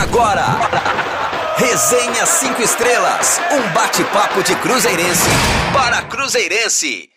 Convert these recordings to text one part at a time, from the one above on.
Agora, Resenha 5 Estrelas, um bate-papo de Cruzeirense para Cruzeirense.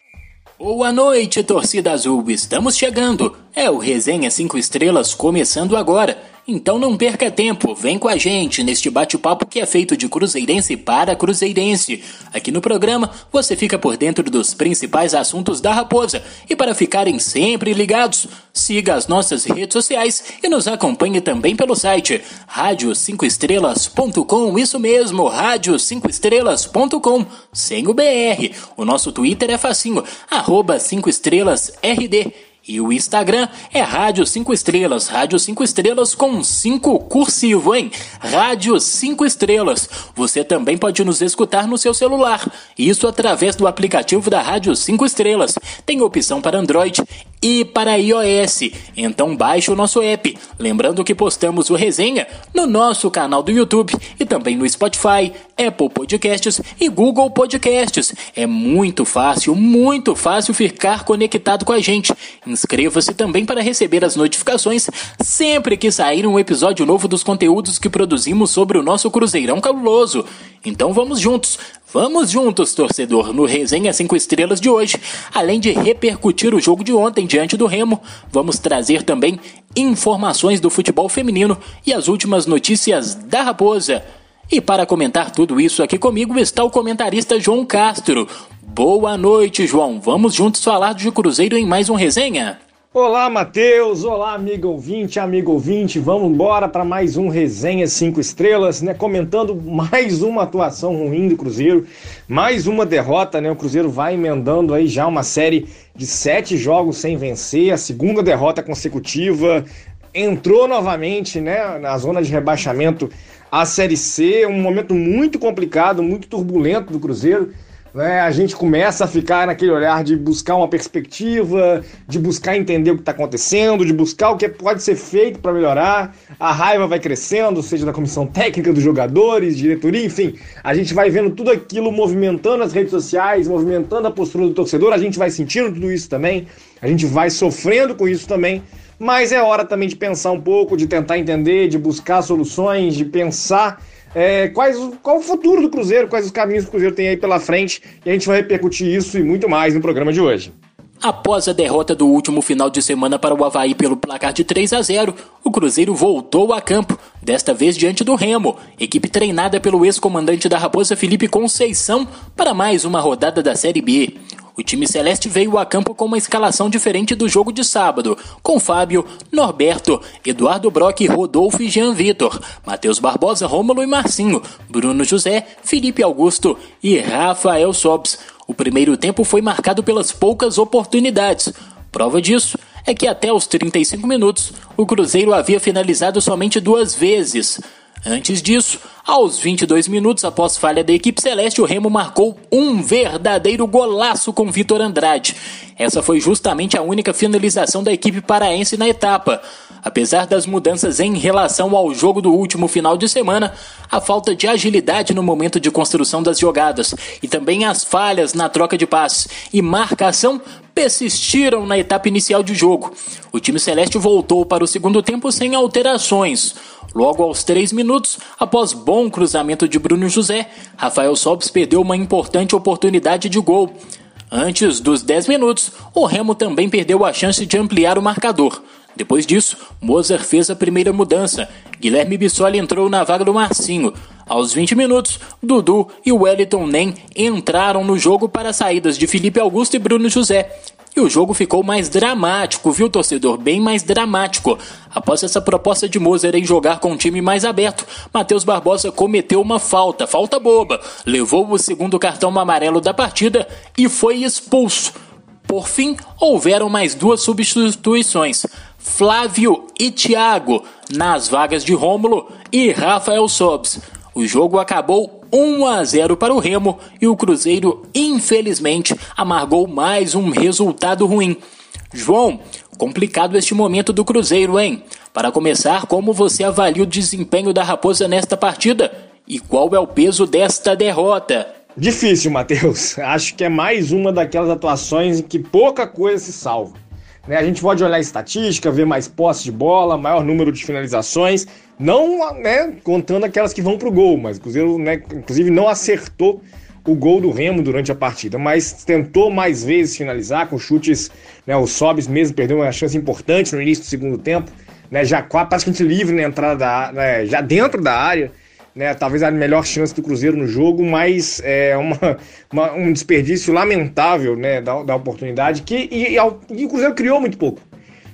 Boa noite, torcida azul. Estamos chegando. É o Resenha 5 Estrelas começando agora. Então não perca tempo, vem com a gente neste bate-papo que é feito de cruzeirense para cruzeirense. Aqui no programa você fica por dentro dos principais assuntos da Raposa. E para ficarem sempre ligados, siga as nossas redes sociais e nos acompanhe também pelo site rádio5estrelas.com, isso mesmo, rádio5estrelas.com, sem o BR. O nosso Twitter é facinho, arroba 5 estrelas RD. E o Instagram é Rádio 5 Estrelas, Rádio 5 Estrelas com 5 cursivo, hein? Rádio 5 Estrelas. Você também pode nos escutar no seu celular, isso através do aplicativo da Rádio 5 Estrelas. Tem opção para Android e para iOS. Então baixe o nosso app. Lembrando que postamos o resenha no nosso canal do YouTube e também no Spotify, Apple Podcasts e Google Podcasts. É muito fácil, muito fácil ficar conectado com a gente. Inscreva-se também para receber as notificações sempre que sair um episódio novo dos conteúdos que produzimos sobre o nosso Cruzeirão Cabuloso. Então vamos juntos, vamos juntos, torcedor, no Resenha 5 Estrelas de hoje. Além de repercutir o jogo de ontem diante do Remo, vamos trazer também informações do futebol feminino e as últimas notícias da Raposa. E para comentar tudo isso aqui comigo está o comentarista João Castro. Boa noite, João. Vamos juntos falar de Cruzeiro em mais um resenha? Olá, Matheus. Olá, amigo ouvinte, amigo ouvinte. Vamos embora para mais um Resenha 5 Estrelas, né? Comentando mais uma atuação ruim do Cruzeiro, mais uma derrota, né? O Cruzeiro vai emendando aí já uma série de sete jogos sem vencer, a segunda derrota consecutiva. Entrou novamente, né, na zona de rebaixamento a Série C, um momento muito complicado, muito turbulento do Cruzeiro né, a gente começa a ficar naquele olhar de buscar uma perspectiva, de buscar entender o que está acontecendo, de buscar o que pode ser feito para melhorar. A raiva vai crescendo, seja da comissão técnica, dos jogadores, diretoria, enfim. A gente vai vendo tudo aquilo movimentando as redes sociais, movimentando a postura do torcedor, a gente vai sentindo tudo isso também, a gente vai sofrendo com isso também. Mas é hora também de pensar um pouco, de tentar entender, de buscar soluções, de pensar é, quais, qual o futuro do Cruzeiro, quais os caminhos que o Cruzeiro tem aí pela frente, e a gente vai repercutir isso e muito mais no programa de hoje. Após a derrota do último final de semana para o Havaí pelo placar de 3 a 0, o Cruzeiro voltou a campo, desta vez diante do Remo, equipe treinada pelo ex-comandante da Raposa Felipe Conceição, para mais uma rodada da Série B. O time celeste veio a campo com uma escalação diferente do jogo de sábado, com Fábio, Norberto, Eduardo Brock, Rodolfo e Jean Vitor, Matheus Barbosa, Rômulo e Marcinho, Bruno José, Felipe Augusto e Rafael Sobs. O primeiro tempo foi marcado pelas poucas oportunidades. Prova disso é que até os 35 minutos o Cruzeiro havia finalizado somente duas vezes. Antes disso, aos 22 minutos após falha da equipe celeste, o Remo marcou um verdadeiro golaço com Vitor Andrade. Essa foi justamente a única finalização da equipe paraense na etapa. Apesar das mudanças em relação ao jogo do último final de semana, a falta de agilidade no momento de construção das jogadas e também as falhas na troca de passes e marcação persistiram na etapa inicial de jogo. O time celeste voltou para o segundo tempo sem alterações. Logo aos três minutos, após bom cruzamento de Bruno José, Rafael Sobis perdeu uma importante oportunidade de gol. Antes dos 10 minutos, o Remo também perdeu a chance de ampliar o marcador. Depois disso, Mozart fez a primeira mudança. Guilherme Bissoli entrou na vaga do Marcinho. Aos 20 minutos, Dudu e Wellington Nem entraram no jogo para saídas de Felipe Augusto e Bruno José. E o jogo ficou mais dramático, viu, torcedor? Bem mais dramático. Após essa proposta de Moser em jogar com um time mais aberto, Matheus Barbosa cometeu uma falta, falta boba, levou o segundo cartão amarelo da partida e foi expulso. Por fim, houveram mais duas substituições. Flávio e Thiago nas vagas de Rômulo e Rafael Sobs. O jogo acabou 1 a 0 para o Remo e o Cruzeiro, infelizmente, amargou mais um resultado ruim. João, complicado este momento do Cruzeiro, hein? Para começar, como você avalia o desempenho da Raposa nesta partida? E qual é o peso desta derrota? Difícil, Matheus. Acho que é mais uma daquelas atuações em que pouca coisa se salva. Né? A gente pode olhar estatística, ver mais posse de bola, maior número de finalizações, não né, contando aquelas que vão para o gol, mas o Cruzeiro, né, inclusive, não acertou o gol do Remo durante a partida, mas tentou mais vezes finalizar com chutes, né, o Sobis mesmo perdeu uma chance importante no início do segundo tempo, né, já praticamente livre na entrada da, né, já dentro da área, né, talvez a melhor chance do Cruzeiro no jogo, mas é uma, uma um desperdício lamentável né, da, da oportunidade que e, e, e o Cruzeiro criou muito pouco.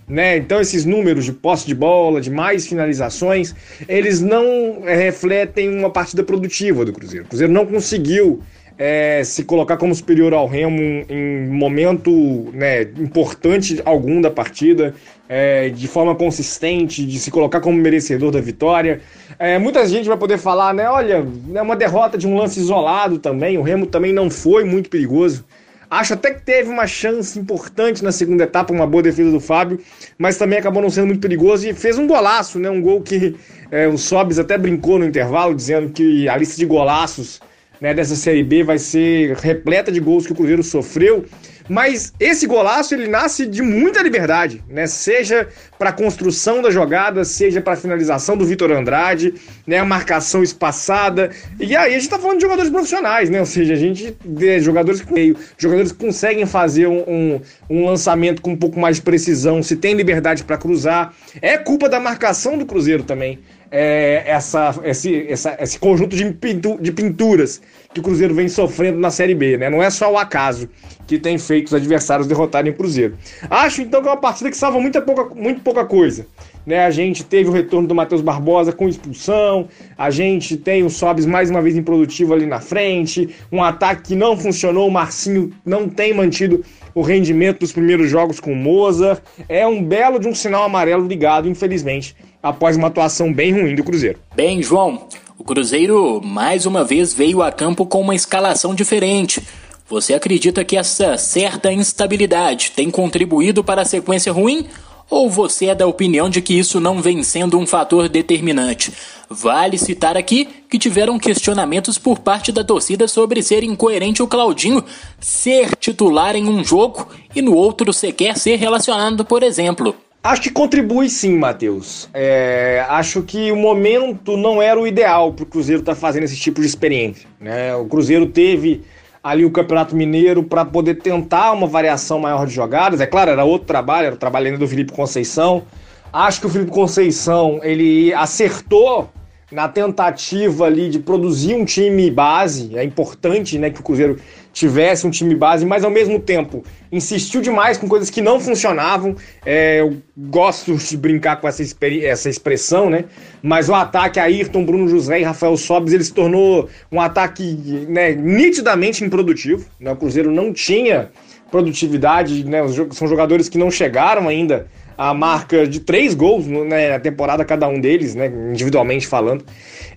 Né? Então esses números de posse de bola, de mais finalizações, eles não é, refletem uma partida produtiva do Cruzeiro. O Cruzeiro não conseguiu é, se colocar como superior ao Remo em momento né, importante algum da partida, é, de forma consistente, de se colocar como merecedor da vitória. É, muita gente vai poder falar, né? Olha, é uma derrota de um lance isolado também. O Remo também não foi muito perigoso. Acho até que teve uma chance importante na segunda etapa, uma boa defesa do Fábio, mas também acabou não sendo muito perigoso e fez um golaço, né? Um gol que é, o Sobis até brincou no intervalo, dizendo que a lista de golaços né, dessa Série B vai ser repleta de gols que o Cruzeiro sofreu. Mas esse golaço ele nasce de muita liberdade, né? Seja para a construção da jogada, seja para a finalização do Vitor Andrade, né? A marcação espaçada. E aí a gente está falando de jogadores profissionais, né? Ou seja, a gente vê jogadores que meio, jogadores que conseguem fazer um, um, um lançamento com um pouco mais de precisão, se tem liberdade para cruzar. É culpa da marcação do Cruzeiro também é, essa, esse, essa, esse conjunto de, pintu, de pinturas que o Cruzeiro vem sofrendo na Série B, né? Não é só o acaso que tem feito os adversários derrotarem o Cruzeiro. Acho então que é uma partida que salva muita pouca, muito pouca coisa. Né, a gente teve o retorno do Matheus Barbosa com expulsão, a gente tem o Sobis mais uma vez improdutivo ali na frente, um ataque que não funcionou, o Marcinho não tem mantido o rendimento dos primeiros jogos com o Mozart. É um belo de um sinal amarelo ligado, infelizmente, após uma atuação bem ruim do Cruzeiro. Bem, João, o Cruzeiro mais uma vez veio a campo com uma escalação diferente. Você acredita que essa certa instabilidade tem contribuído para a sequência ruim? Ou você é da opinião de que isso não vem sendo um fator determinante? Vale citar aqui que tiveram questionamentos por parte da torcida sobre ser incoerente o Claudinho ser titular em um jogo e no outro sequer ser relacionado, por exemplo. Acho que contribui sim, Matheus. É, acho que o momento não era o ideal para o Cruzeiro estar tá fazendo esse tipo de experiência. Né? O Cruzeiro teve ali o Campeonato Mineiro para poder tentar uma variação maior de jogadas. É claro, era outro trabalho, era o trabalho ainda do Felipe Conceição. Acho que o Felipe Conceição ele acertou na tentativa ali de produzir um time base. É importante né, que o Cruzeiro tivesse um time base, mas ao mesmo tempo insistiu demais com coisas que não funcionavam. É, eu gosto de brincar com essa, essa expressão, né? Mas o ataque Ayrton, Bruno José e Rafael Sobes, ele se tornou um ataque né, nitidamente improdutivo. Né? O Cruzeiro não tinha produtividade, né? São jogadores que não chegaram ainda a marca de três gols né, na temporada, cada um deles, né, individualmente falando.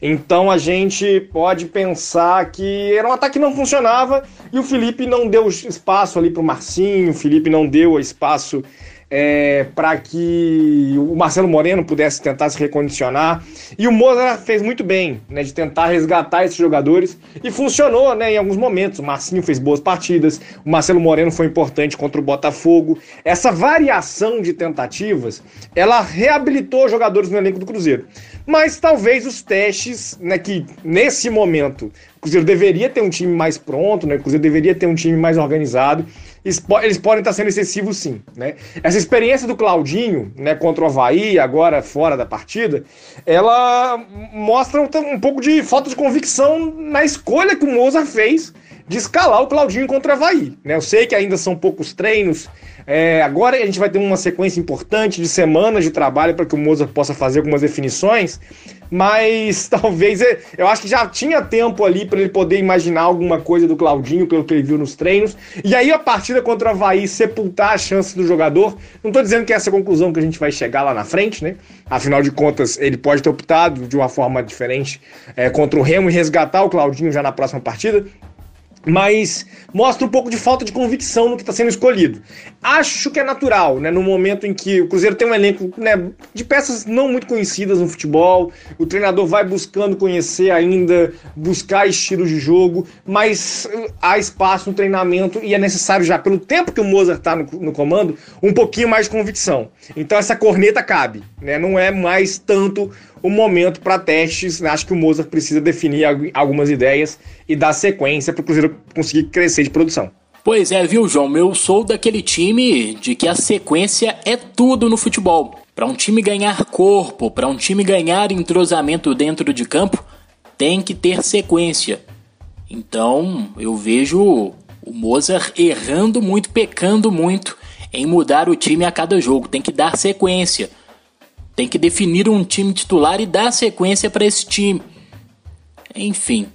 Então a gente pode pensar que era um ataque que não funcionava e o Felipe não deu espaço ali para o Marcinho, o Felipe não deu espaço é, para que o Marcelo Moreno pudesse tentar se recondicionar. E o Mozart fez muito bem, né, de tentar resgatar esses jogadores e funcionou, né, em alguns momentos. O Marcinho fez boas partidas, o Marcelo Moreno foi importante contra o Botafogo. Essa variação de tentativas, ela reabilitou jogadores no elenco do Cruzeiro. Mas talvez os testes, né, que nesse momento o Cruzeiro deveria ter um time mais pronto, né, o Cruzeiro deveria ter um time mais organizado eles podem estar sendo excessivos sim, né? Essa experiência do Claudinho, né, contra o Havaí, agora fora da partida, ela mostra um, pouco de falta de convicção na escolha que o Mozart fez de escalar o Claudinho contra o Havaí, né? Eu sei que ainda são poucos treinos, é, agora a gente vai ter uma sequência importante de semanas de trabalho para que o Mozart possa fazer algumas definições, mas talvez é, eu acho que já tinha tempo ali para ele poder imaginar alguma coisa do Claudinho, pelo que ele viu nos treinos. E aí a partida contra o Havaí sepultar a chance do jogador. Não estou dizendo que é essa a conclusão que a gente vai chegar lá na frente, né? Afinal de contas, ele pode ter optado de uma forma diferente é, contra o Remo e resgatar o Claudinho já na próxima partida. Mas mostra um pouco de falta de convicção no que está sendo escolhido. Acho que é natural, né? No momento em que o Cruzeiro tem um elenco né, de peças não muito conhecidas no futebol, o treinador vai buscando conhecer ainda, buscar estilos de jogo, mas uh, há espaço no treinamento e é necessário já, pelo tempo que o Mozart está no, no, comando, um pouquinho mais de convicção. Então essa corneta cabe, né? Não é mais tanto o momento para testes. Acho que o Mozart precisa definir algumas ideias e dar sequência para o Cruzeiro conseguir crescer de produção. Pois é, viu, João? Eu sou daquele time de que a sequência é tudo no futebol. Para um time ganhar corpo, para um time ganhar entrosamento dentro de campo, tem que ter sequência. Então, eu vejo o Mozart errando muito, pecando muito em mudar o time a cada jogo. Tem que dar sequência. Tem que definir um time titular e dar sequência para esse time. Enfim,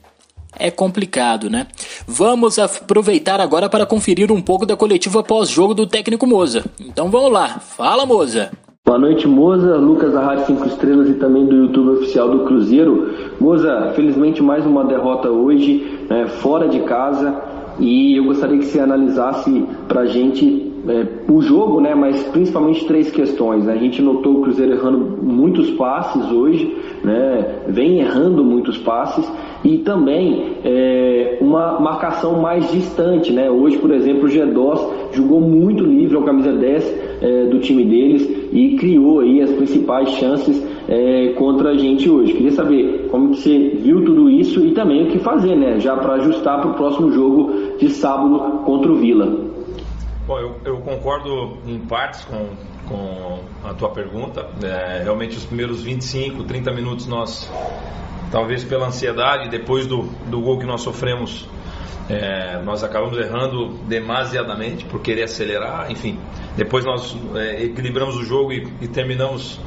é complicado, né? Vamos aproveitar agora para conferir um pouco da coletiva pós-jogo do técnico Moza. Então vamos lá, fala Moza! Boa noite, Moza, Lucas da Rádio 5 Estrelas e também do YouTube oficial do Cruzeiro. Moza, felizmente mais uma derrota hoje, né, fora de casa, e eu gostaria que você analisasse para a gente é, o jogo, né, mas principalmente três questões. Né? A gente notou o Cruzeiro errando muitos passes hoje, né, vem errando muitos passes, e também é, uma marcação mais distante. Né? Hoje, por exemplo, o G2 jogou muito livre ao camisa 10 é, do time deles e criou aí as principais chances é, contra a gente hoje. Queria saber como você viu tudo isso e também o que fazer, né? Já para ajustar para o próximo jogo de sábado contra o Vila. Bom, eu, eu concordo em partes com, com a tua pergunta. É, realmente, os primeiros 25, 30 minutos, nós, talvez pela ansiedade, depois do, do gol que nós sofremos, é, nós acabamos errando demasiadamente por querer acelerar. Enfim, depois nós é, equilibramos o jogo e, e terminamos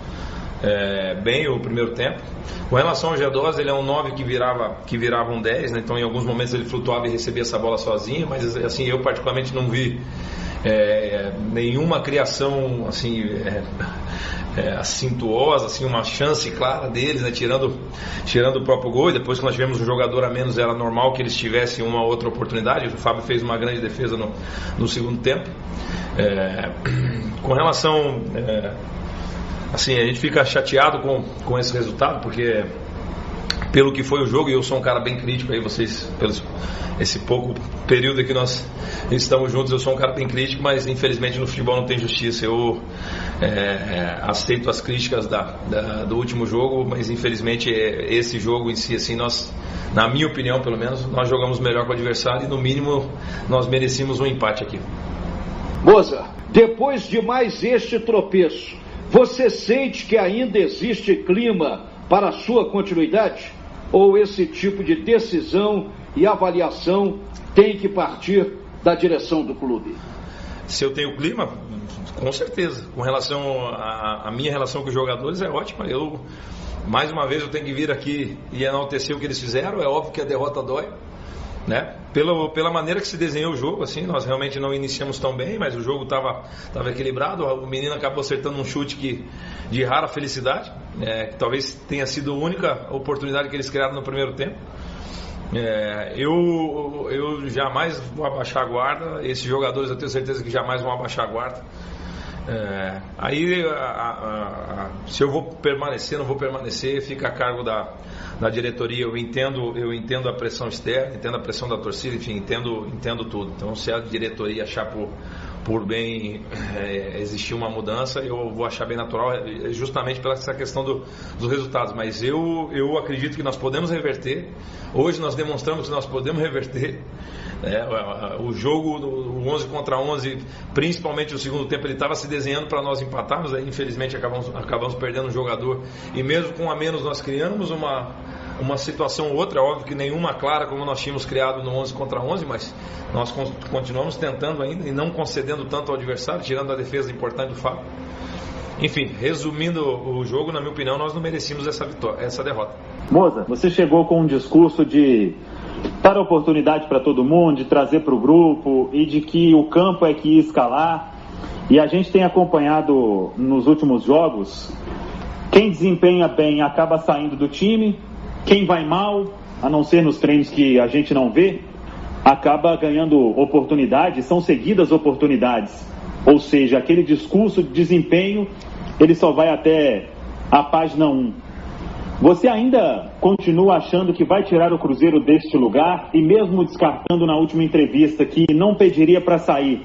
é, bem o primeiro tempo. Com relação ao G2, ele é um 9 que virava, que virava um 10, né? então em alguns momentos ele flutuava e recebia essa bola sozinho, mas assim, eu particularmente não vi é, nenhuma criação assim é, é, acintuosa, assim, uma chance clara deles, né, tirando, tirando o próprio gol. E depois que nós tivemos um jogador a menos, era normal que eles tivessem uma outra oportunidade. O Fábio fez uma grande defesa no, no segundo tempo. É, com relação. Assim, a gente fica chateado com, com esse resultado, porque pelo que foi o jogo, e eu sou um cara bem crítico aí, vocês, pelos, esse pouco período que nós estamos juntos, eu sou um cara bem crítico, mas infelizmente no futebol não tem justiça. Eu é, é, aceito as críticas da, da, do último jogo, mas infelizmente é, esse jogo em si, assim, nós, na minha opinião pelo menos, nós jogamos melhor com o adversário e no mínimo nós merecíamos um empate aqui. Moza, depois de mais este tropeço, você sente que ainda existe clima para a sua continuidade? Ou esse tipo de decisão e avaliação tem que partir da direção do clube? Se eu tenho clima, com certeza. Com relação à minha relação com os jogadores, é ótima. Eu, mais uma vez, eu tenho que vir aqui e enaltecer o que eles fizeram. É óbvio que a derrota dói né? Pela, pela maneira que se desenhou o jogo, assim, nós realmente não iniciamos tão bem, mas o jogo estava tava equilibrado. O menino acabou acertando um chute que, de rara felicidade, é, que talvez tenha sido a única oportunidade que eles criaram no primeiro tempo. É, eu, eu jamais vou abaixar a guarda. Esses jogadores eu tenho certeza que jamais vão abaixar a guarda. É, aí, a, a, a, se eu vou permanecer, não vou permanecer, fica a cargo da, da diretoria. Eu entendo, eu entendo a pressão externa, entendo a pressão da torcida, enfim, entendo, entendo tudo. Então, se a diretoria achar por, por bem é, existir uma mudança, eu vou achar bem natural, é, justamente pela essa questão do, dos resultados. Mas eu, eu acredito que nós podemos reverter. Hoje nós demonstramos que nós podemos reverter. É, o jogo, o 11 contra 11, principalmente o segundo tempo, ele estava se desenhando para nós empatarmos. Aí, infelizmente, acabamos, acabamos perdendo um jogador. E mesmo com a menos, nós criamos uma, uma situação ou outra. Óbvio que nenhuma clara como nós tínhamos criado no 11 contra 11, mas nós continuamos tentando ainda e não concedendo tanto ao adversário, tirando a defesa importante do Fábio. Enfim, resumindo o jogo, na minha opinião, nós não merecíamos essa vitória, essa derrota. Moza, você chegou com um discurso de dar oportunidade para todo mundo, de trazer para o grupo e de que o campo é que ia escalar. E a gente tem acompanhado nos últimos jogos, quem desempenha bem acaba saindo do time, quem vai mal, a não ser nos treinos que a gente não vê, acaba ganhando oportunidades, são seguidas oportunidades. Ou seja, aquele discurso de desempenho, ele só vai até a página 1. Você ainda continua achando que vai tirar o Cruzeiro deste lugar e mesmo descartando na última entrevista que não pediria para sair,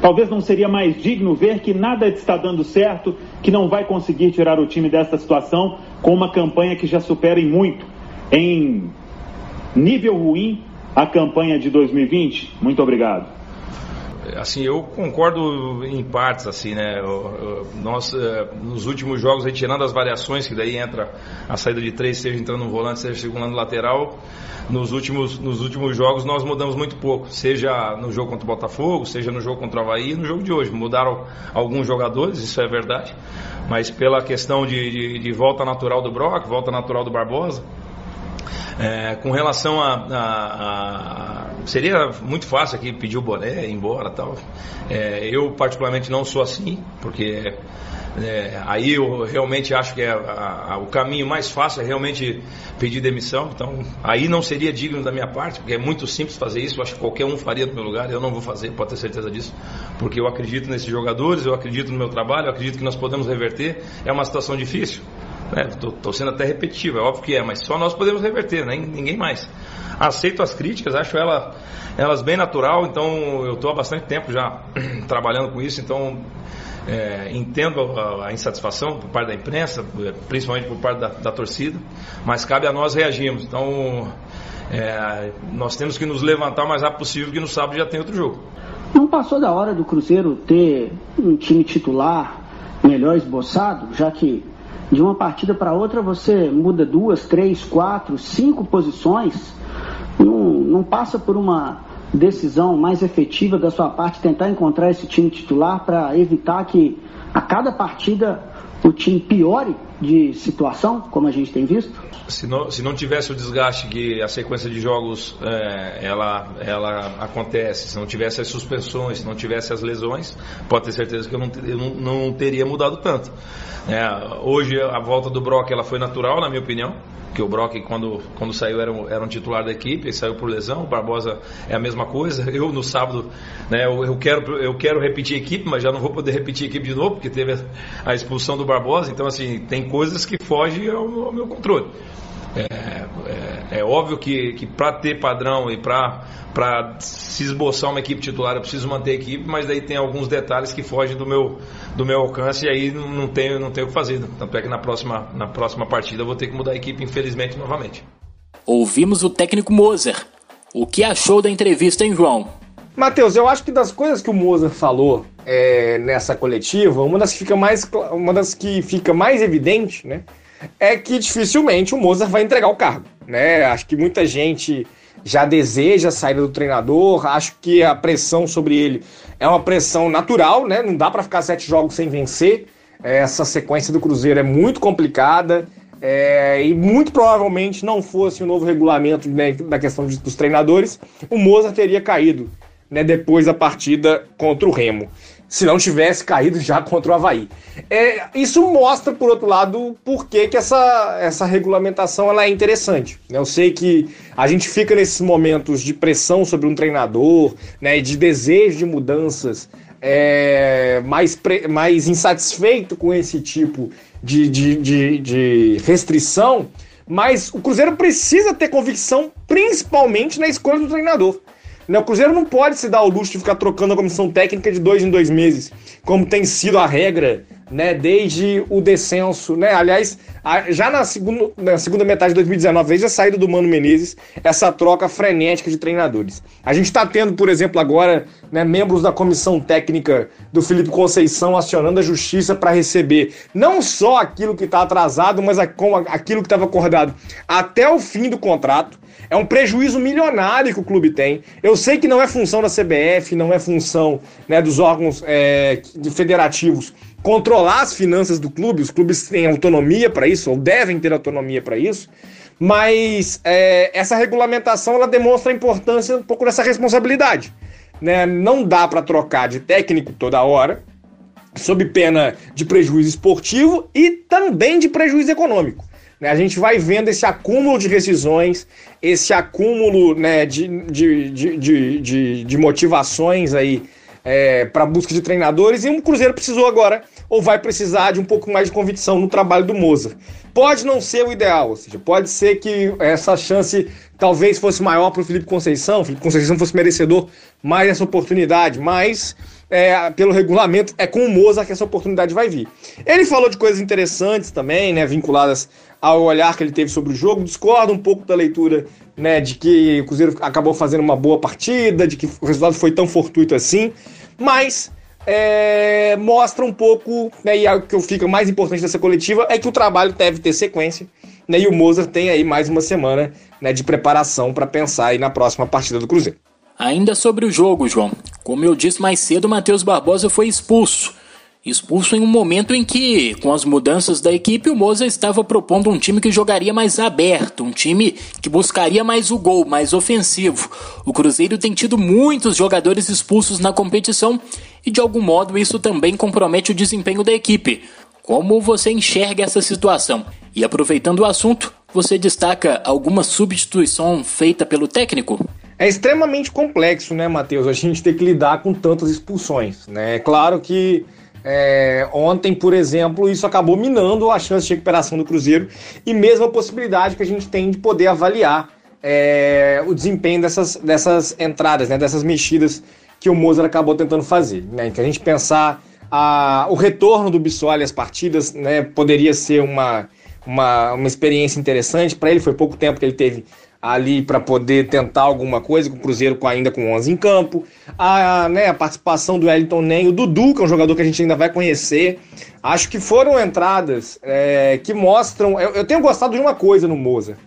talvez não seria mais digno ver que nada está dando certo, que não vai conseguir tirar o time desta situação com uma campanha que já supera em muito, em nível ruim, a campanha de 2020? Muito obrigado assim, eu concordo em partes, assim, né? Nós, eh, nos últimos jogos, retirando as variações, que daí entra a saída de três, seja entrando no volante, seja segurando lateral, nos últimos, nos últimos jogos nós mudamos muito pouco, seja no jogo contra o Botafogo, seja no jogo contra o Havaí, no jogo de hoje. Mudaram alguns jogadores, isso é verdade, mas pela questão de, de, de volta natural do Brock, volta natural do Barbosa, é, com relação a, a, a, Seria muito fácil aqui pedir o boné, ir embora tal. É, eu, particularmente, não sou assim, porque é, aí eu realmente acho que é o caminho mais fácil é realmente pedir demissão. Então, aí não seria digno da minha parte, porque é muito simples fazer isso. Eu acho que qualquer um faria no meu lugar. Eu não vou fazer, pode ter certeza disso, porque eu acredito nesses jogadores, eu acredito no meu trabalho, eu acredito que nós podemos reverter. É uma situação difícil. Estou é, sendo até repetitivo, é óbvio que é, mas só nós podemos reverter, nem, ninguém mais. Aceito as críticas, acho ela, elas bem natural, então eu estou há bastante tempo já trabalhando com isso, então é, entendo a, a, insatisfação por parte da imprensa, principalmente por parte da, da torcida, mas cabe a nós reagirmos. Então é, nós temos que nos levantar o mais rápido possível, que no sábado já tem outro jogo. Não passou da hora do Cruzeiro ter um time titular melhor esboçado, já que de uma partida para outra você muda duas, três, quatro, cinco posições. Não, não passa por uma decisão mais efetiva da sua parte tentar encontrar esse time titular para evitar que a cada partida o time piore de situação, como a gente tem visto? Se não, se não tivesse o desgaste que a sequência de jogos é, ela, ela acontece, se não tivesse as suspensões, se não tivesse as lesões, pode ter certeza que eu não, eu não, não teria mudado tanto. É, hoje a volta do Brock ela foi natural, na minha opinião que o Brock, quando, quando saiu, era um, era um titular da equipe, saiu por lesão. O Barbosa é a mesma coisa. Eu, no sábado, né, eu, eu, quero, eu quero repetir a equipe, mas já não vou poder repetir a equipe de novo, porque teve a, a expulsão do Barbosa. Então, assim, tem coisas que fogem ao, ao meu controle. É, é, é, óbvio que, que para ter padrão e para se esboçar uma equipe titular eu preciso manter a equipe, mas daí tem alguns detalhes que fogem do meu, do meu alcance e aí não tenho, não tenho o que fazer. Tanto é que na próxima, na próxima partida eu vou ter que mudar a equipe, infelizmente, novamente. Ouvimos o técnico Moser. O que achou da entrevista, hein, João? Matheus, eu acho que das coisas que o Moser falou é, nessa coletiva, uma das que fica mais, uma das que fica mais evidente, né? É que dificilmente o Mozart vai entregar o cargo. Né? Acho que muita gente já deseja a saída do treinador, acho que a pressão sobre ele é uma pressão natural, né? não dá para ficar sete jogos sem vencer. Essa sequência do Cruzeiro é muito complicada. É, e muito provavelmente não fosse o novo regulamento né, da questão dos treinadores, o Mozart teria caído né, depois da partida contra o Remo se não tivesse caído já contra o Havaí. É, isso mostra, por outro lado, por que, que essa, essa regulamentação ela é interessante. Eu sei que a gente fica nesses momentos de pressão sobre um treinador, né, de desejo de mudanças, é, mais, mais insatisfeito com esse tipo de, de, de, de restrição, mas o Cruzeiro precisa ter convicção, principalmente na escolha do treinador. Né, o Cruzeiro não pode se dar o luxo de ficar trocando a comissão técnica de dois em dois meses, como tem sido a regra né, desde o descenso. Né? Aliás, já na segunda, na segunda metade de 2019, desde a saída do Mano Menezes, essa troca frenética de treinadores. A gente está tendo, por exemplo, agora né, membros da comissão técnica do Felipe Conceição acionando a justiça para receber não só aquilo que está atrasado, mas aquilo que estava acordado até o fim do contrato. É um prejuízo milionário que o clube tem. Eu sei que não é função da CBF, não é função né, dos órgãos é, federativos controlar as finanças do clube. Os clubes têm autonomia para isso, ou devem ter autonomia para isso. Mas é, essa regulamentação ela demonstra a importância um pouco dessa responsabilidade. Né? Não dá para trocar de técnico toda hora, sob pena de prejuízo esportivo e também de prejuízo econômico. né, a gente vai vendo esse acúmulo de rescisões, esse acúmulo né, de, de, de, de, de, de motivações aí é, para busca de treinadores, e o Cruzeiro precisou agora, ou vai precisar de um pouco mais de convicção no trabalho do Moza. Pode não ser o ideal, ou seja, pode ser que essa chance talvez fosse maior para o Felipe Conceição, o Felipe Conceição fosse merecedor mais dessa oportunidade, mas é, pelo regulamento é com o Moza que essa oportunidade vai vir. Ele falou de coisas interessantes também, né, vinculadas ao olhar que ele teve sobre o jogo, discorda um pouco da leitura né, de que o Cruzeiro acabou fazendo uma boa partida, de que o resultado foi tão fortuito assim, mas é, mostra um pouco, né, e o que fica mais importante dessa coletiva é que o trabalho deve ter sequência, né, e o Mozart tem aí mais uma semana né, de preparação para pensar aí na próxima partida do Cruzeiro. Ainda sobre o jogo, João, como eu disse mais cedo, o Matheus Barbosa foi expulso expulso em um momento em que, com as mudanças da equipe, o Moza estava propondo um time que jogaria mais aberto, um time que buscaria mais o gol, mais ofensivo. O Cruzeiro tem tido muitos jogadores expulsos na competição e, de algum modo, isso também compromete o desempenho da equipe. Como você enxerga essa situação? E aproveitando o assunto, você destaca alguma substituição feita pelo técnico? É extremamente complexo, né, Matheus? A gente tem que lidar com tantas expulsões, né? É claro que é, ontem, por exemplo, isso acabou minando a chance de recuperação do Cruzeiro e mesmo a possibilidade que a gente tem de poder avaliar é, o desempenho dessas, dessas entradas, né, dessas mexidas que o Mozart acabou tentando fazer. Né, que a gente pensar a, o retorno do Bissoli às partidas né, poderia ser uma, uma, uma experiência interessante. Para ele foi pouco tempo que ele teve ali para poder tentar alguma coisa, com o Cruzeiro ainda com 11 em campo. A, né, a participação do Wellington Nem, o Dudu, que é um jogador que a gente ainda vai conhecer. Acho que foram entradas é, que mostram. Eu, eu, tenho gostado de uma coisa no Mozart.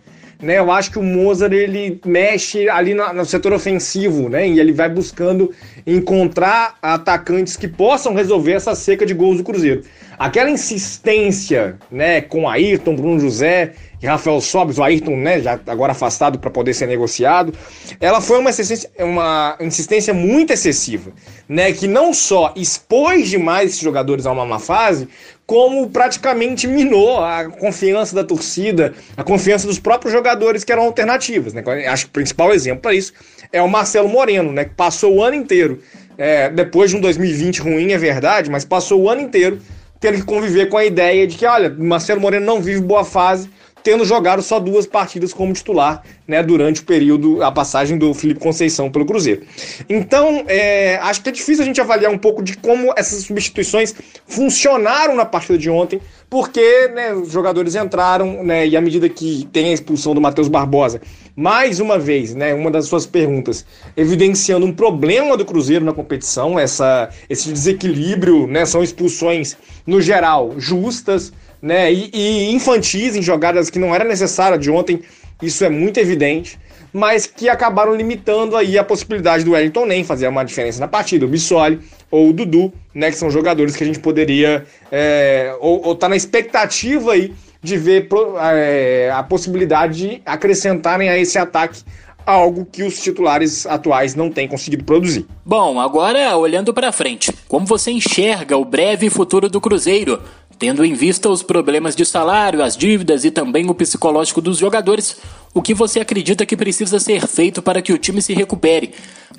Né, eu acho que o Mozart ele mexe ali no, setor ofensivo, né? E ele vai buscando encontrar atacantes que possam resolver essa seca de gols do Cruzeiro. Aquela insistência, né, com Ayrton, Bruno José Rafael Sobis, o Ayrton, né, já agora afastado para poder ser negociado, ela foi uma insistência, uma insistência muito excessiva, né, que não só expôs demais esses jogadores a uma má fase, como praticamente minou a confiança da torcida, a confiança dos próprios jogadores que eram alternativas, né? Acho que o principal exemplo para isso é o Marcelo Moreno, né, que passou o ano inteiro, é, depois de um 2020 ruim, é verdade, mas passou o ano inteiro tendo que conviver com a ideia de que, olha, Marcelo Moreno não vive boa fase, tendo jogado só duas partidas como titular né, durante o período, a passagem do Felipe Conceição pelo Cruzeiro. Então, é, acho que é difícil a gente avaliar um pouco de como essas substituições funcionaram na partida de ontem, porque né, os jogadores entraram, né, e à medida que tem a expulsão do Matheus Barbosa, mais uma vez, né, uma das suas perguntas, evidenciando um problema do Cruzeiro na competição, essa, esse desequilíbrio, né, são expulsões, no geral, justas, né? E, e infantis em jogadas que não era necessária de ontem, isso é muito evidente, mas que acabaram limitando aí a possibilidade do Wellington nem fazer uma diferença na partida, o Bissoli ou o Dudu, né? Que são jogadores que a gente poderia é, ou, ou tá na expectativa aí de ver é, a possibilidade de acrescentarem a esse ataque algo que os titulares atuais não têm conseguido produzir. Bom, agora olhando para frente, como você enxerga o breve futuro do Cruzeiro? Tendo em vista os problemas de salário, as dívidas e também o psicológico dos jogadores, o que você acredita que precisa ser feito para que o time se recupere?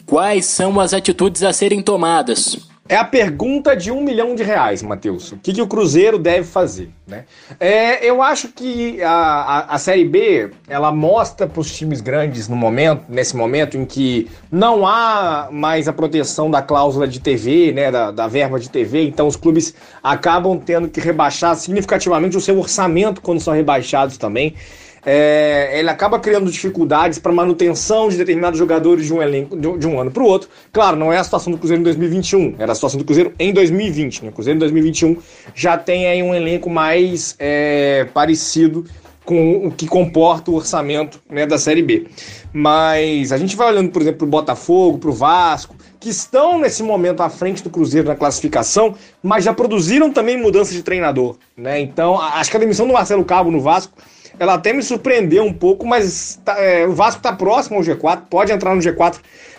Quais são as atitudes a serem tomadas? É a pergunta de um milhão de reais, Matheus. O que, que o Cruzeiro deve fazer? Né? É, eu acho que a, a, a Série B ela mostra para os times grandes no momento, nesse momento em que não há mais a proteção da cláusula de TV, né, da, da verba de TV, então os clubes acabam tendo que rebaixar significativamente o seu orçamento quando são rebaixados também é, ele acaba criando dificuldades para manutenção de determinados jogadores de um elenco de, um ano para o outro. Claro, não é a situação do Cruzeiro em 2021, era a situação do Cruzeiro em 2020. Né? O Cruzeiro em 2021 já tem aí um elenco mais é, parecido com o que comporta o orçamento né, da Série B. Mas a gente vai olhando, por exemplo, para o Botafogo, para o Vasco, que estão nesse momento à frente do Cruzeiro na classificação, mas já produziram também mudança de treinador. Né? Então, acho que a demissão do Marcelo Cabo no Vasco ela até me surpreendeu um pouco, mas tá, é, o Vasco está próximo ao G4, pode entrar no G4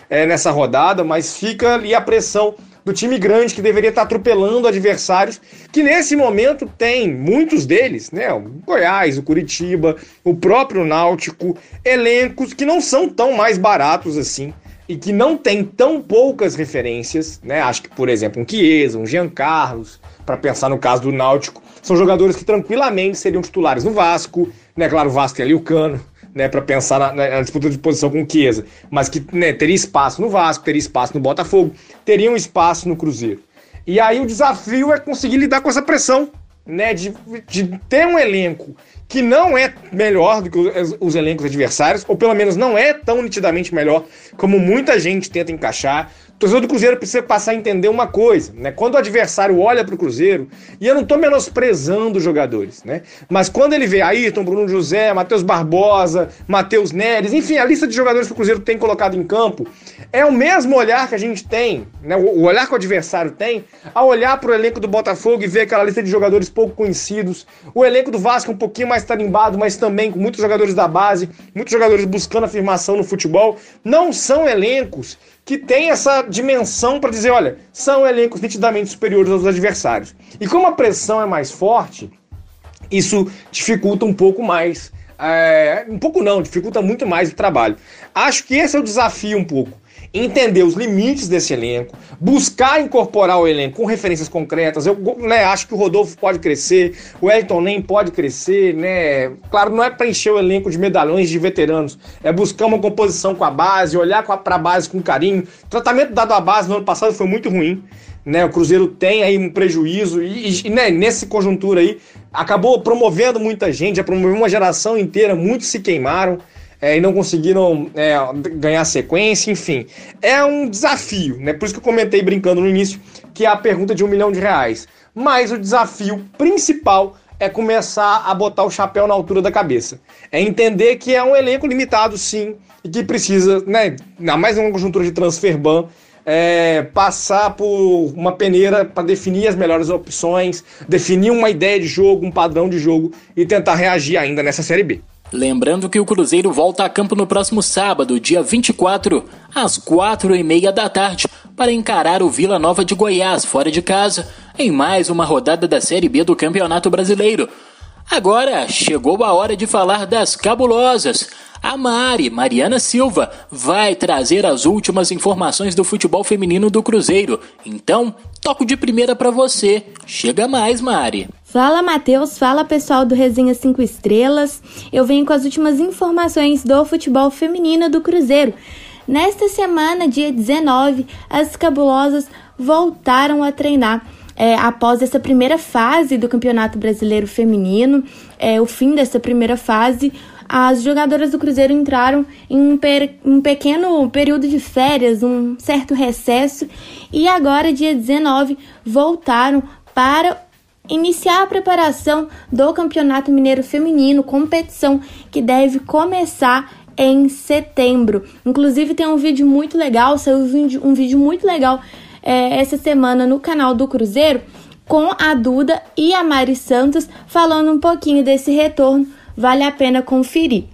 é, nessa rodada, mas fica ali a pressão do time grande que deveria estar atropelando adversários, que nesse momento tem muitos deles, né? O Goiás, o Curitiba, o próprio Náutico, elencos que não são tão mais baratos assim e que não tem tão poucas referências, né? Acho que, por exemplo, um Chiesa, um Jean Carlos, para pensar no caso do Náutico, são jogadores que tranquilamente seriam titulares no Vasco, né? Claro, o Vasco tem ali o Cano, né, para pensar na, na, disputa de posição com o Chiesa, mas que né, teria espaço no Vasco, teria espaço no Botafogo, teria um espaço no Cruzeiro. E aí o desafio é conseguir lidar com essa pressão, né, de, de ter um elenco que não é melhor do que os, os, elencos adversários, ou pelo menos não é tão nitidamente melhor como muita gente tenta encaixar. O torcedor do Cruzeiro precisa passar a entender uma coisa, né? Quando o adversário olha para o Cruzeiro, e eu não estou menosprezando os jogadores, né? Mas quando ele vê Ayrton, Bruno José, Matheus Barbosa, Matheus Neres, enfim, a lista de jogadores que o Cruzeiro tem colocado em campo, é o mesmo olhar que a gente tem, né? O olhar que o adversário tem, ao olhar para o elenco do Botafogo e ver aquela lista de jogadores pouco conhecidos, o elenco do Vasco um pouquinho mais tarimbado, mas também com muitos jogadores da base, muitos jogadores buscando afirmação no futebol, não são elencos que tem essa dimensão para dizer, olha, são elencos nitidamente superiores aos adversários. E como a pressão é mais forte, isso dificulta um pouco mais. É, um pouco não, dificulta muito mais o trabalho. Acho que esse é o desafio um pouco entender os limites desse elenco, buscar incorporar o elenco com referências concretas. Eu né, acho que o Rodolfo pode crescer, o Elton nem pode crescer, né? Claro, não é para encher o elenco de medalhões de veteranos, é buscar uma composição com a base, olhar para a base com carinho. O tratamento dado à base no ano passado foi muito ruim. Né, o Cruzeiro tem aí um prejuízo e, e né, nesse conjuntura aí acabou promovendo muita gente, já promoveu uma geração inteira, muitos se queimaram é, e não conseguiram é, ganhar sequência, enfim. É um desafio, né? Por isso que eu comentei brincando no início que é a pergunta de um milhão de reais. Mas o desafio principal é começar a botar o chapéu na altura da cabeça. É entender que é um elenco limitado, sim, e que precisa, né, ainda mais numa conjuntura de transfer ban, é, passar por uma peneira para definir as melhores opções, definir uma ideia de jogo, um padrão de jogo e tentar reagir ainda nessa Série B. Lembrando que o Cruzeiro volta a campo no próximo sábado, dia 24, às quatro e meia da tarde, para encarar o Vila Nova de Goiás, fora de casa, em mais uma rodada da Série B do Campeonato Brasileiro. Agora chegou a hora de falar das cabulosas. A Mari, Mariana Silva, vai trazer as últimas informações do futebol feminino do Cruzeiro. Então, toco de primeira para você. Chega mais, Mari. Fala Matheus, fala pessoal do Resenha 5 Estrelas. Eu venho com as últimas informações do futebol feminino do Cruzeiro. Nesta semana, dia 19, as cabulosas voltaram a treinar. É, após essa primeira fase do Campeonato Brasileiro Feminino, é, o fim dessa primeira fase, as jogadoras do Cruzeiro entraram em um, um pequeno período de férias, um certo recesso, e agora, dia 19, voltaram para iniciar a preparação do Campeonato Mineiro Feminino, competição que deve começar em setembro. Inclusive tem um vídeo muito legal, saiu um vídeo, um vídeo muito legal é, essa semana no canal do Cruzeiro com a Duda e a Mari Santos falando um pouquinho desse retorno vale a pena conferir.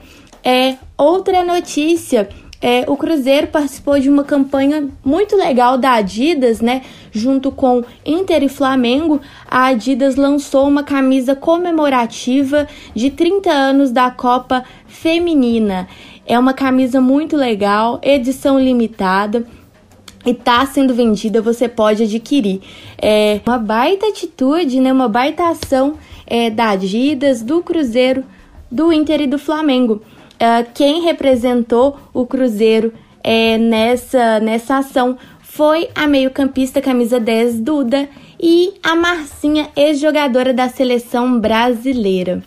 É, outra notícia é, o Cruzeiro participou de uma campanha muito legal da Adidas, né? Junto com Inter e Flamengo, a Adidas lançou uma camisa comemorativa de 30 anos da Copa Feminina. É uma camisa muito legal, edição limitada e está sendo vendida, você pode adquirir. É uma baita atitude, né? Uma baita ação é, da Adidas, do Cruzeiro do Inter e do Flamengo. Uh, quem representou o Cruzeiro é, nessa, nessa ação foi a meio-campista camisa 10 Duda e a Marcinha, ex-jogadora da seleção brasileira.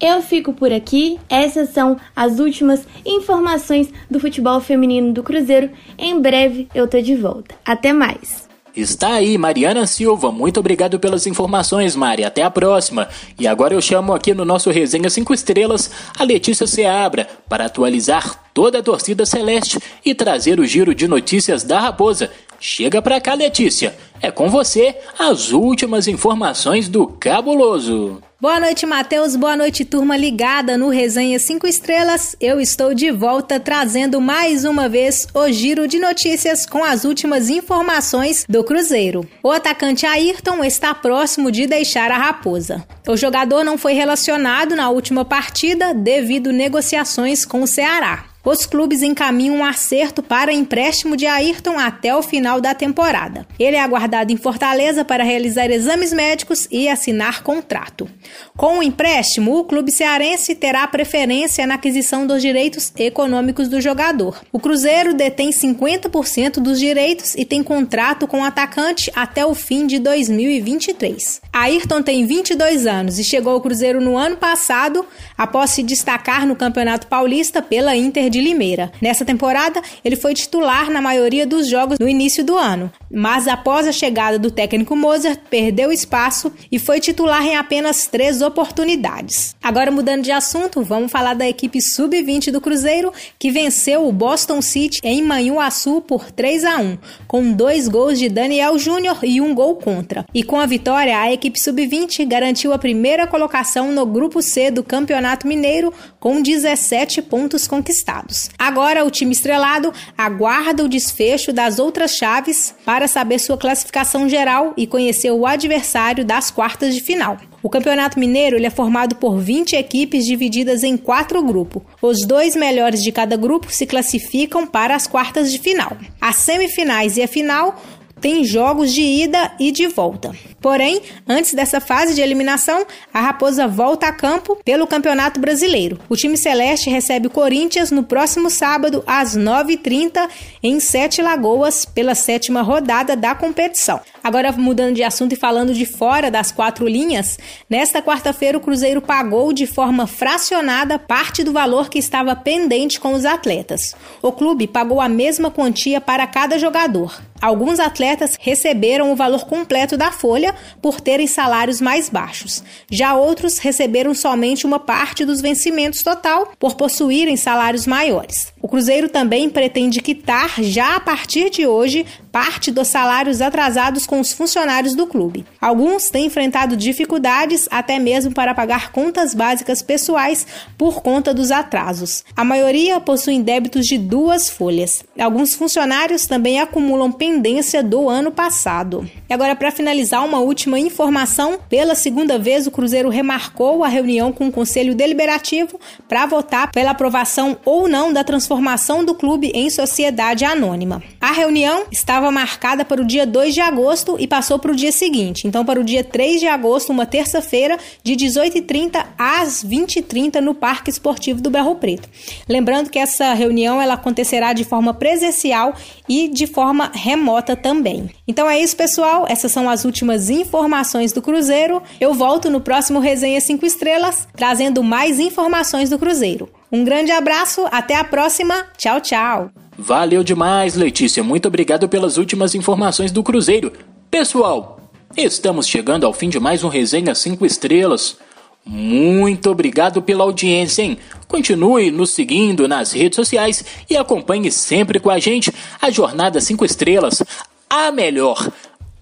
Eu fico por aqui. Essas são as últimas informações do futebol feminino do Cruzeiro. Em breve eu tô de volta. Até mais. Está aí, Mariana Silva. Muito obrigado pelas informações, Mari. Até a próxima. E agora eu chamo aqui no nosso Resenha 5 Estrelas a Letícia Seabra para atualizar toda a torcida celeste e trazer o giro de notícias da Raposa. Chega pra cá, Letícia. É com você as últimas informações do Cabuloso. Boa noite, Matheus. Boa noite, turma ligada no Resenha 5 Estrelas. Eu estou de volta trazendo mais uma vez o giro de notícias com as últimas informações do Cruzeiro. O atacante Ayrton está próximo de deixar a Raposa. O jogador não foi relacionado na última partida devido negociações com o Ceará os clubes encaminham um acerto para empréstimo de Ayrton até o final da temporada. Ele é aguardado em Fortaleza para realizar exames médicos e assinar contrato. Com o empréstimo, o clube cearense terá preferência na aquisição dos direitos econômicos do jogador. O Cruzeiro detém 50% dos direitos e tem contrato com o atacante até o fim de 2023. Ayrton tem 22 anos e chegou ao Cruzeiro no ano passado após se destacar no Campeonato Paulista pela Inter de Limeira. Nessa temporada, ele foi titular na maioria dos jogos no início do ano, mas após a chegada do técnico Mozart, perdeu espaço e foi titular em apenas três oportunidades. Agora, mudando de assunto, vamos falar da equipe sub-20 do Cruzeiro, que venceu o Boston City em Manhuaçu por 3 a 1, com dois gols de Daniel Júnior e um gol contra. E com a vitória, a equipe sub-20 garantiu a primeira colocação no grupo C do Campeonato Mineiro com 17 pontos conquistados. Agora, o time estrelado aguarda o desfecho das outras chaves para saber sua classificação geral e conhecer o adversário das quartas de final. O Campeonato Mineiro ele é formado por 20 equipes divididas em quatro grupos. Os dois melhores de cada grupo se classificam para as quartas de final. As semifinais e a final têm jogos de ida e de volta. Porém, antes dessa fase de eliminação, a Raposa volta a campo pelo Campeonato Brasileiro. O time celeste recebe o Corinthians no próximo sábado às 9h30 em Sete Lagoas pela sétima rodada da competição. Agora, mudando de assunto e falando de fora das quatro linhas, nesta quarta-feira o Cruzeiro pagou de forma fracionada parte do valor que estava pendente com os atletas. O clube pagou a mesma quantia para cada jogador. Alguns atletas receberam o valor completo da folha por terem salários mais baixos. Já outros receberam somente uma parte dos vencimentos total por possuírem salários maiores. O Cruzeiro também pretende quitar, já a partir de hoje, parte dos salários atrasados com os funcionários do clube. Alguns têm enfrentado dificuldades até mesmo para pagar contas básicas pessoais por conta dos atrasos. A maioria possuem débitos de duas folhas. Alguns funcionários também acumulam pendência do ano passado. E agora, para finalizar, uma última informação: pela segunda vez, o Cruzeiro remarcou a reunião com o Conselho Deliberativo para votar pela aprovação ou não da transformação do clube em sociedade anônima. A reunião estava marcada para o dia 2 de agosto e passou para o dia seguinte, então para o dia 3 de agosto, uma terça-feira, de 18h30 às 20h30 no Parque Esportivo do Barro Preto. Lembrando que essa reunião ela acontecerá de forma presencial e de forma remota também. Então é isso, pessoal. Essas são as últimas informações do Cruzeiro. Eu volto no próximo Resenha 5 Estrelas, trazendo mais informações do Cruzeiro. Um grande abraço, até a próxima. Tchau, tchau. Valeu demais, Letícia. Muito obrigado pelas últimas informações do Cruzeiro. Pessoal, estamos chegando ao fim de mais um Resenha 5 Estrelas. Muito obrigado pela audiência, hein? Continue nos seguindo nas redes sociais e acompanhe sempre com a gente a Jornada 5 Estrelas, a melhor,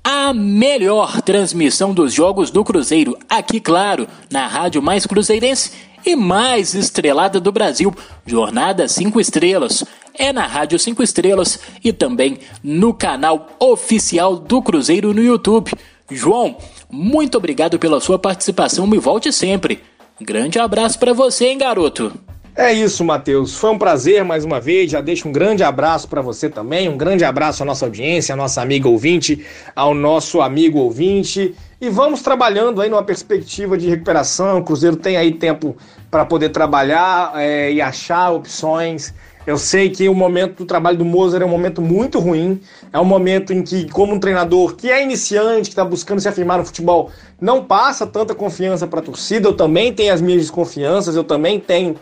a melhor transmissão dos jogos do Cruzeiro, aqui, claro, na rádio mais cruzeirense e mais estrelada do Brasil, Jornada 5 Estrelas. É na Rádio 5 Estrelas e também no canal oficial do Cruzeiro no YouTube. João, muito obrigado pela sua participação e volte sempre. Grande abraço para você, hein, garoto. É isso, Matheus. Foi um prazer mais uma vez. Já deixo um grande abraço para você também. Um grande abraço à nossa audiência, à nossa amiga ouvinte, ao nosso amigo ouvinte. E vamos trabalhando aí numa perspectiva de recuperação. O Cruzeiro tem aí tempo para poder trabalhar é, e achar opções. Eu sei que o momento do trabalho do Mozart é um momento muito ruim. É um momento em que, como um treinador que é iniciante, que está buscando se afirmar no futebol, não passa tanta confiança para a torcida. Eu também tenho as minhas desconfianças, eu também tenho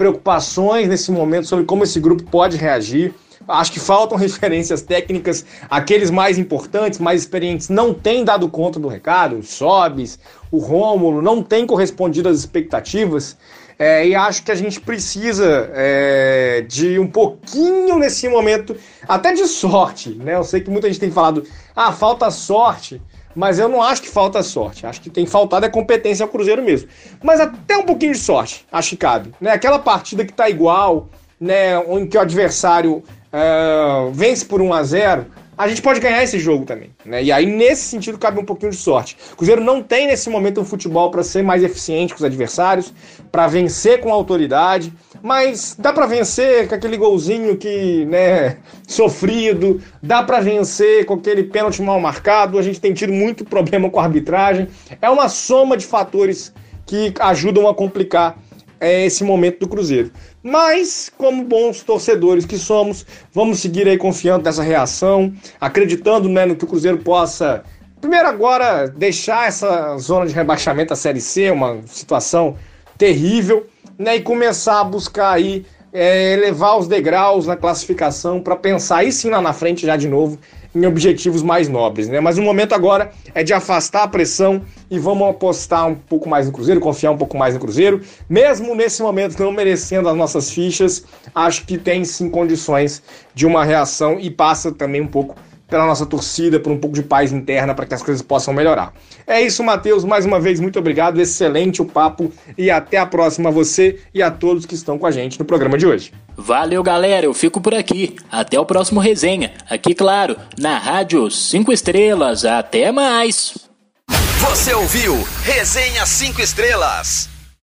preocupações nesse momento sobre como esse grupo pode reagir. Acho que faltam referências técnicas, aqueles mais importantes, mais experientes, não têm dado conta do recado. O Sobis, o Rômulo, não têm correspondido às expectativas. É, e acho que a gente precisa é, de um pouquinho nesse momento, até de sorte, né? Eu sei que muita gente tem falado, ah, falta sorte, mas eu não acho que falta sorte. Acho que tem faltado a competência ao Cruzeiro mesmo. Mas até um pouquinho de sorte, acho que cabe. Né? Aquela partida que tá igual, né, em que o adversário uh, vence por 1 a 0 a gente pode ganhar esse jogo também. Né? E aí, nesse sentido, cabe um pouquinho de sorte. O Cruzeiro não tem nesse momento um futebol para ser mais eficiente com os adversários, para vencer com autoridade, mas dá para vencer com aquele golzinho que, né, sofrido, dá para vencer com aquele pênalti mal marcado. A gente tem tido muito problema com a arbitragem. É uma soma de fatores que ajudam a complicar é, esse momento do Cruzeiro. Mas, como bons torcedores que somos, vamos seguir aí confiando nessa reação, acreditando né, no que o Cruzeiro possa, primeiro agora, deixar essa zona de rebaixamento da Série C, uma situação terrível, né, e começar a buscar aí é, elevar os degraus na classificação para pensar aí sim lá na frente já de novo em objetivos mais nobres, né? Mas o momento agora é de afastar a pressão e vamos apostar um pouco mais no Cruzeiro, confiar um pouco mais no Cruzeiro. Mesmo nesse momento não merecendo as nossas fichas, acho que tem sim condições de uma reação e passa também um pouco pela nossa torcida, por um pouco de paz interna para que as coisas possam melhorar. É isso, Matheus. Mais uma vez, muito obrigado. Excelente o papo e até a próxima a você e a todos que estão com a gente no programa de hoje. Valeu, galera. Eu fico por aqui. Até o próximo resenha. Aqui, claro, na Rádio 5 Estrelas. Até mais. Você ouviu Resenha 5 Estrelas.